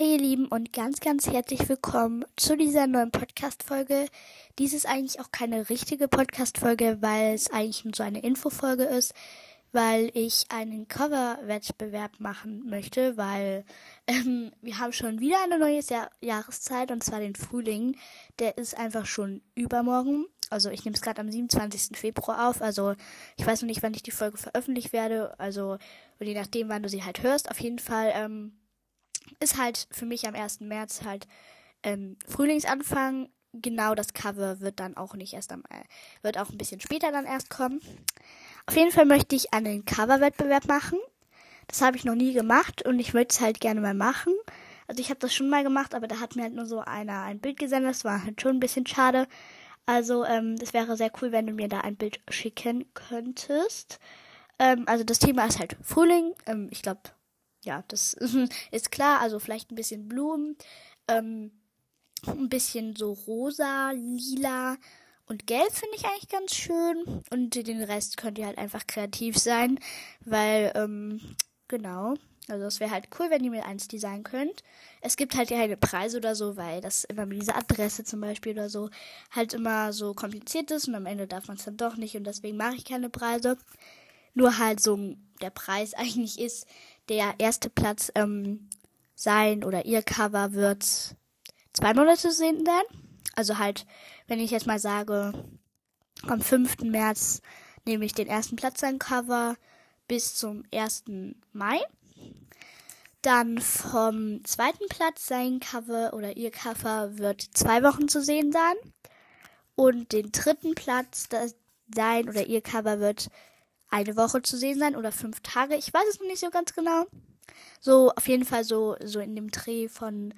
Hey ihr Lieben und ganz, ganz herzlich willkommen zu dieser neuen Podcast-Folge. Dies ist eigentlich auch keine richtige Podcast-Folge, weil es eigentlich nur so eine Infofolge ist, weil ich einen Cover-Wettbewerb machen möchte, weil ähm, wir haben schon wieder eine neue Jahr Jahreszeit und zwar den Frühling. Der ist einfach schon übermorgen. Also ich nehme es gerade am 27. Februar auf. Also ich weiß noch nicht, wann ich die Folge veröffentlicht werde. Also je nachdem, wann du sie halt hörst. Auf jeden Fall ähm, ist halt für mich am 1. März halt ähm, Frühlingsanfang. Genau das Cover wird dann auch nicht erst am, äh, wird auch ein bisschen später dann erst kommen. Auf jeden Fall möchte ich einen Coverwettbewerb machen. Das habe ich noch nie gemacht und ich möchte es halt gerne mal machen. Also ich habe das schon mal gemacht, aber da hat mir halt nur so einer ein Bild gesendet. Das war halt schon ein bisschen schade. Also ähm, das wäre sehr cool, wenn du mir da ein Bild schicken könntest. Ähm, also das Thema ist halt Frühling. Ähm, ich glaube, ja, das ist klar. Also vielleicht ein bisschen Blumen, ähm, ein bisschen so rosa, lila und gelb finde ich eigentlich ganz schön. Und den Rest könnt ihr halt einfach kreativ sein, weil, ähm, genau. Also es wäre halt cool, wenn ihr mir eins designen könnt. Es gibt halt ja keine Preise oder so, weil das immer mit dieser Adresse zum Beispiel oder so halt immer so kompliziert ist und am Ende darf man es dann doch nicht und deswegen mache ich keine Preise. Nur halt so der Preis eigentlich ist, der erste Platz ähm, sein oder ihr Cover wird zwei Monate zu sehen sein. Also halt, wenn ich jetzt mal sage, am 5. März nehme ich den ersten Platz sein Cover bis zum 1. Mai. Dann vom zweiten Platz sein Cover oder ihr Cover wird zwei Wochen zu sehen sein. Und den dritten Platz sein oder ihr Cover wird eine Woche zu sehen sein oder fünf Tage. Ich weiß es noch nicht so ganz genau. So, auf jeden Fall so, so in dem Dreh von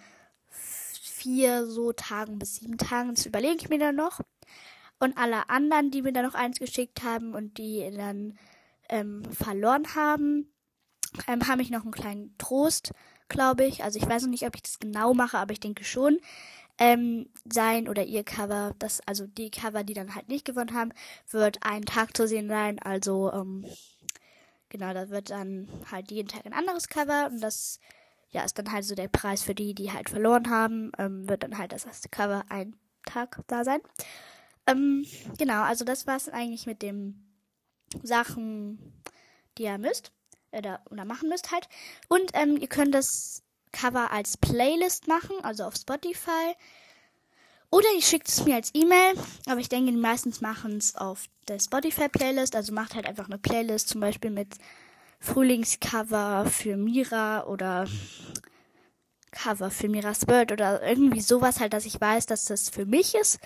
vier so Tagen bis sieben Tagen. Das überlege ich mir dann noch. Und alle anderen, die mir dann noch eins geschickt haben und die dann ähm, verloren haben, ähm, habe ich noch einen kleinen Trost, glaube ich. Also ich weiß noch nicht, ob ich das genau mache, aber ich denke schon. Ähm, sein oder ihr Cover, das, also die Cover, die dann halt nicht gewonnen haben, wird einen Tag zu sehen sein. Also, ähm, genau, da wird dann halt jeden Tag ein anderes Cover und das, ja, ist dann halt so der Preis für die, die halt verloren haben, ähm, wird dann halt das erste Cover ein Tag da sein. Ähm, genau, also das war's eigentlich mit den Sachen, die ihr müsst oder, oder machen müsst halt. Und ähm, ihr könnt das Cover als Playlist machen, also auf Spotify. Oder ihr schickt es mir als E-Mail, aber ich denke, die meistens machen es auf der Spotify-Playlist. Also macht halt einfach eine Playlist, zum Beispiel mit Frühlingscover für Mira oder Cover für Miras Bird oder irgendwie sowas halt, dass ich weiß, dass das für mich ist.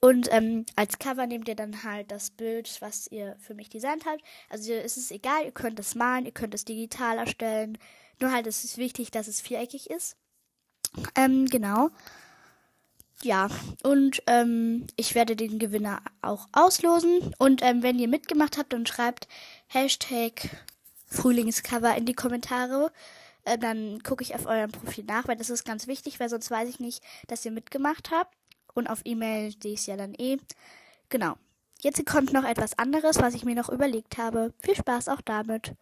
Und ähm, als Cover nehmt ihr dann halt das Bild, was ihr für mich designt habt. Also es ist egal, ihr könnt es malen, ihr könnt es digital erstellen. Nur halt es ist wichtig, dass es viereckig ist. Ähm, genau. Ja, und ähm, ich werde den Gewinner auch auslosen. Und ähm, wenn ihr mitgemacht habt, dann schreibt Hashtag Frühlingscover in die Kommentare. Äh, dann gucke ich auf eurem Profil nach, weil das ist ganz wichtig, weil sonst weiß ich nicht, dass ihr mitgemacht habt. Und auf E-Mail sehe ich es ja dann eh. Genau. Jetzt kommt noch etwas anderes, was ich mir noch überlegt habe. Viel Spaß auch damit.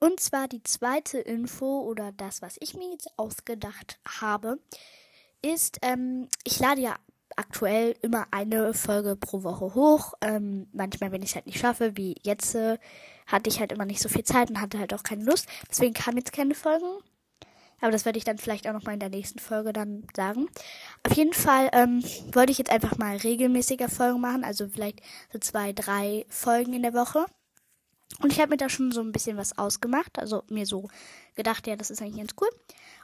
Und zwar die zweite Info oder das, was ich mir jetzt ausgedacht habe, ist, ähm, ich lade ja aktuell immer eine Folge pro Woche hoch. Ähm, manchmal, wenn ich es halt nicht schaffe, wie jetzt, äh, hatte ich halt immer nicht so viel Zeit und hatte halt auch keine Lust. Deswegen kamen jetzt keine Folgen. Aber das werde ich dann vielleicht auch noch mal in der nächsten Folge dann sagen. Auf jeden Fall ähm, wollte ich jetzt einfach mal regelmäßiger Folgen machen. Also vielleicht so zwei, drei Folgen in der Woche. Und ich habe mir da schon so ein bisschen was ausgemacht. Also mir so gedacht, ja, das ist eigentlich ganz cool.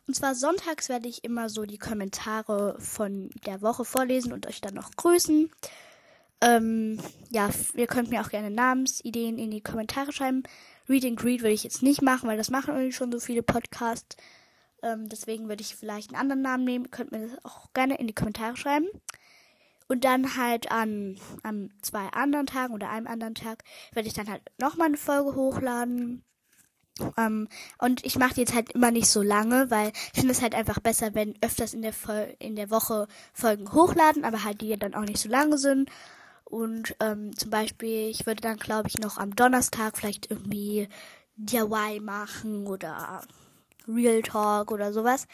Und zwar sonntags werde ich immer so die Kommentare von der Woche vorlesen und euch dann noch grüßen. Ähm, ja, ihr könnt mir auch gerne Namensideen in die Kommentare schreiben. Read and Greet würde ich jetzt nicht machen, weil das machen irgendwie schon so viele Podcasts. Ähm, deswegen würde ich vielleicht einen anderen Namen nehmen. Ihr könnt mir das auch gerne in die Kommentare schreiben. Und dann halt an, an zwei anderen Tagen oder einem anderen Tag werde ich dann halt nochmal eine Folge hochladen. Ähm, und ich mache jetzt halt immer nicht so lange, weil ich finde es halt einfach besser, wenn öfters in der, Vol in der Woche Folgen hochladen, aber halt die dann auch nicht so lange sind. Und ähm, zum Beispiel, ich würde dann, glaube ich, noch am Donnerstag vielleicht irgendwie DIY machen oder Real Talk oder sowas.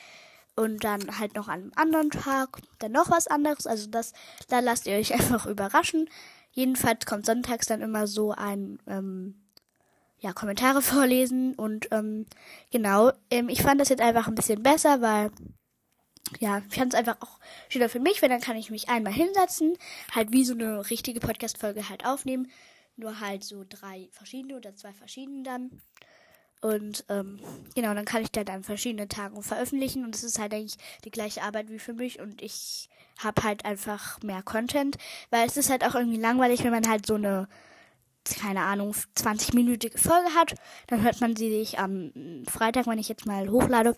Und dann halt noch an einem anderen Tag dann noch was anderes. Also das, da lasst ihr euch einfach überraschen. Jedenfalls kommt sonntags dann immer so ein ähm, ja, Kommentare vorlesen und ähm, genau, ähm, ich fand das jetzt einfach ein bisschen besser, weil ja, ich fand es einfach auch schöner für mich, weil dann kann ich mich einmal hinsetzen, halt wie so eine richtige Podcast-Folge halt aufnehmen, nur halt so drei verschiedene oder zwei verschiedene dann. Und ähm, genau, dann kann ich dann an verschiedenen Tagen veröffentlichen und es ist halt eigentlich die gleiche Arbeit wie für mich und ich habe halt einfach mehr Content, weil es ist halt auch irgendwie langweilig, wenn man halt so eine keine Ahnung, 20-minütige Folge hat. Dann hört man sie sich am Freitag, wenn ich jetzt mal hochlade.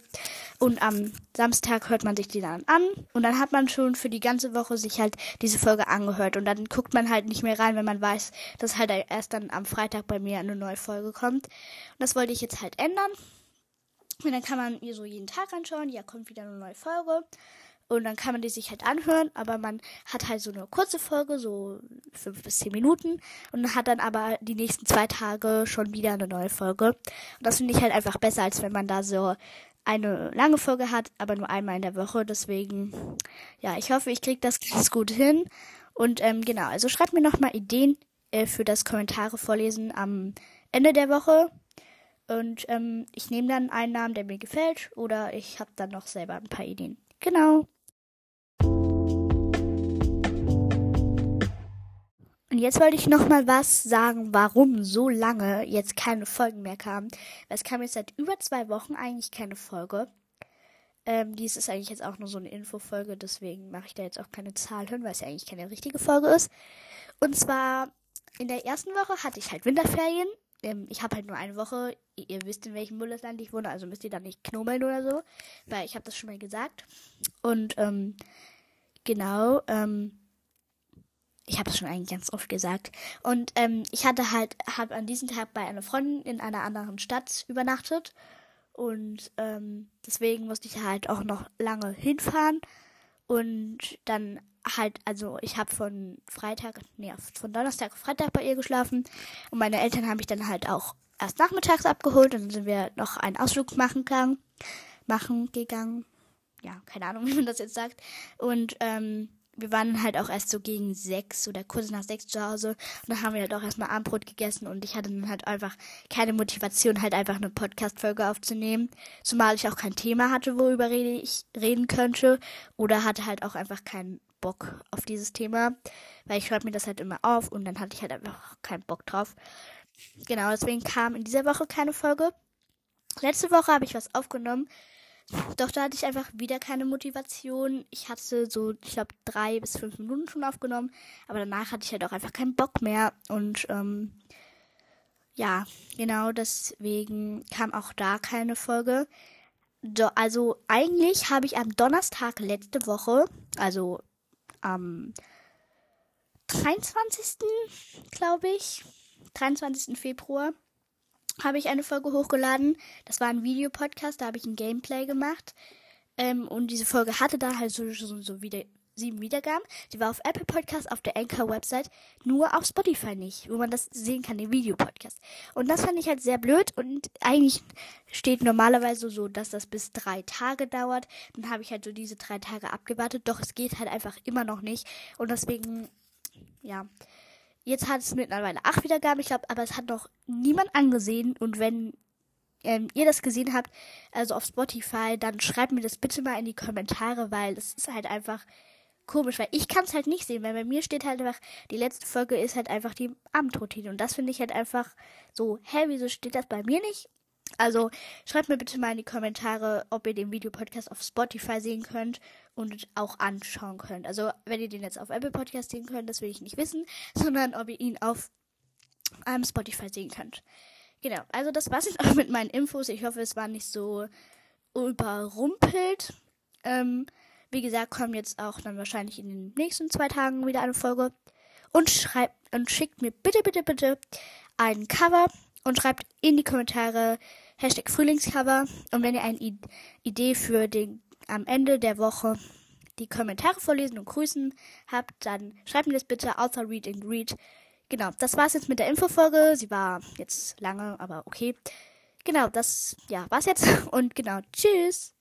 Und am Samstag hört man sich die dann an. Und dann hat man schon für die ganze Woche sich halt diese Folge angehört. Und dann guckt man halt nicht mehr rein, wenn man weiß, dass halt erst dann am Freitag bei mir eine neue Folge kommt. Und das wollte ich jetzt halt ändern. Und dann kann man ihr so jeden Tag anschauen. Ja, kommt wieder eine neue Folge. Und dann kann man die sich halt anhören, aber man hat halt so eine kurze Folge, so fünf bis zehn Minuten. Und hat dann aber die nächsten zwei Tage schon wieder eine neue Folge. Und das finde ich halt einfach besser, als wenn man da so eine lange Folge hat, aber nur einmal in der Woche. Deswegen, ja, ich hoffe, ich kriege das ganz gut hin. Und ähm, genau, also schreibt mir nochmal Ideen äh, für das Kommentare vorlesen am Ende der Woche. Und ähm, ich nehme dann einen Namen, der mir gefällt, oder ich habe dann noch selber ein paar Ideen. Genau. Jetzt wollte ich noch mal was sagen, warum so lange jetzt keine Folgen mehr kamen. Es kam jetzt seit über zwei Wochen eigentlich keine Folge. Ähm, dies ist eigentlich jetzt auch nur so eine Infofolge, deswegen mache ich da jetzt auch keine Zahl hin, weil es ja eigentlich keine richtige Folge ist. Und zwar in der ersten Woche hatte ich halt Winterferien. Ähm, ich habe halt nur eine Woche. Ihr wisst, in welchem Bundesland ich wohne, also müsst ihr da nicht knobeln oder so, weil ich habe das schon mal gesagt. Und ähm, genau, ähm, ich habe es schon eigentlich ganz oft gesagt. Und ähm, ich hatte halt, habe an diesem Tag bei einer Freundin in einer anderen Stadt übernachtet. Und ähm, deswegen musste ich halt auch noch lange hinfahren. Und dann halt, also ich habe von Freitag, nee, von Donnerstag auf Freitag bei ihr geschlafen. Und meine Eltern haben mich dann halt auch erst nachmittags abgeholt. Und dann sind wir noch einen Ausflug machen gegangen. Machen gegangen. Ja, keine Ahnung, wie man das jetzt sagt. Und ähm, wir waren halt auch erst so gegen sechs oder kurz nach sechs zu Hause. Und dann haben wir halt auch erstmal Abendbrot gegessen und ich hatte dann halt einfach keine Motivation, halt einfach eine Podcast-Folge aufzunehmen. Zumal ich auch kein Thema hatte, worüber ich reden könnte. Oder hatte halt auch einfach keinen Bock auf dieses Thema. Weil ich schreibe mir das halt immer auf und dann hatte ich halt einfach keinen Bock drauf. Genau, deswegen kam in dieser Woche keine Folge. Letzte Woche habe ich was aufgenommen doch da hatte ich einfach wieder keine Motivation. Ich hatte so, ich glaube, drei bis fünf Minuten schon aufgenommen, aber danach hatte ich halt auch einfach keinen Bock mehr. Und ähm, ja, genau deswegen kam auch da keine Folge. Do, also eigentlich habe ich am Donnerstag letzte Woche, also am 23. glaube ich, 23. Februar, habe ich eine Folge hochgeladen. Das war ein Videopodcast, da habe ich ein Gameplay gemacht. Ähm, und diese Folge hatte da halt so, so, so wieder sieben Wiedergaben. Die war auf Apple Podcast, auf der Anchor Website, nur auf Spotify nicht, wo man das sehen kann, den Videopodcast. Und das fand ich halt sehr blöd und eigentlich steht normalerweise so, dass das bis drei Tage dauert. Dann habe ich halt so diese drei Tage abgewartet, doch es geht halt einfach immer noch nicht. Und deswegen, ja, Jetzt hat es mittlerweile acht Wiedergaben, ich glaube, aber es hat noch niemand angesehen. Und wenn ähm, ihr das gesehen habt, also auf Spotify, dann schreibt mir das bitte mal in die Kommentare, weil es ist halt einfach komisch, weil ich kann es halt nicht sehen, weil bei mir steht halt einfach, die letzte Folge ist halt einfach die Abendroutine. Und das finde ich halt einfach so, hä, wieso steht das bei mir nicht? Also schreibt mir bitte mal in die Kommentare, ob ihr den Videopodcast auf Spotify sehen könnt und auch anschauen könnt. Also wenn ihr den jetzt auf Apple Podcast sehen könnt, das will ich nicht wissen, sondern ob ihr ihn auf ähm, Spotify sehen könnt. Genau, also das war's jetzt auch mit meinen Infos. Ich hoffe, es war nicht so überrumpelt. Ähm, wie gesagt, kommt jetzt auch dann wahrscheinlich in den nächsten zwei Tagen wieder eine Folge. Und schreibt und schickt mir bitte, bitte, bitte ein Cover und schreibt in die Kommentare Hashtag Frühlingscover. Und wenn ihr eine I Idee für den am Ende der Woche die Kommentare vorlesen und grüßen habt, dann schreibt mir das bitte außer Read and Read. Genau, das war's jetzt mit der Infofolge. Sie war jetzt lange, aber okay. Genau, das ja, war's jetzt und genau, tschüss.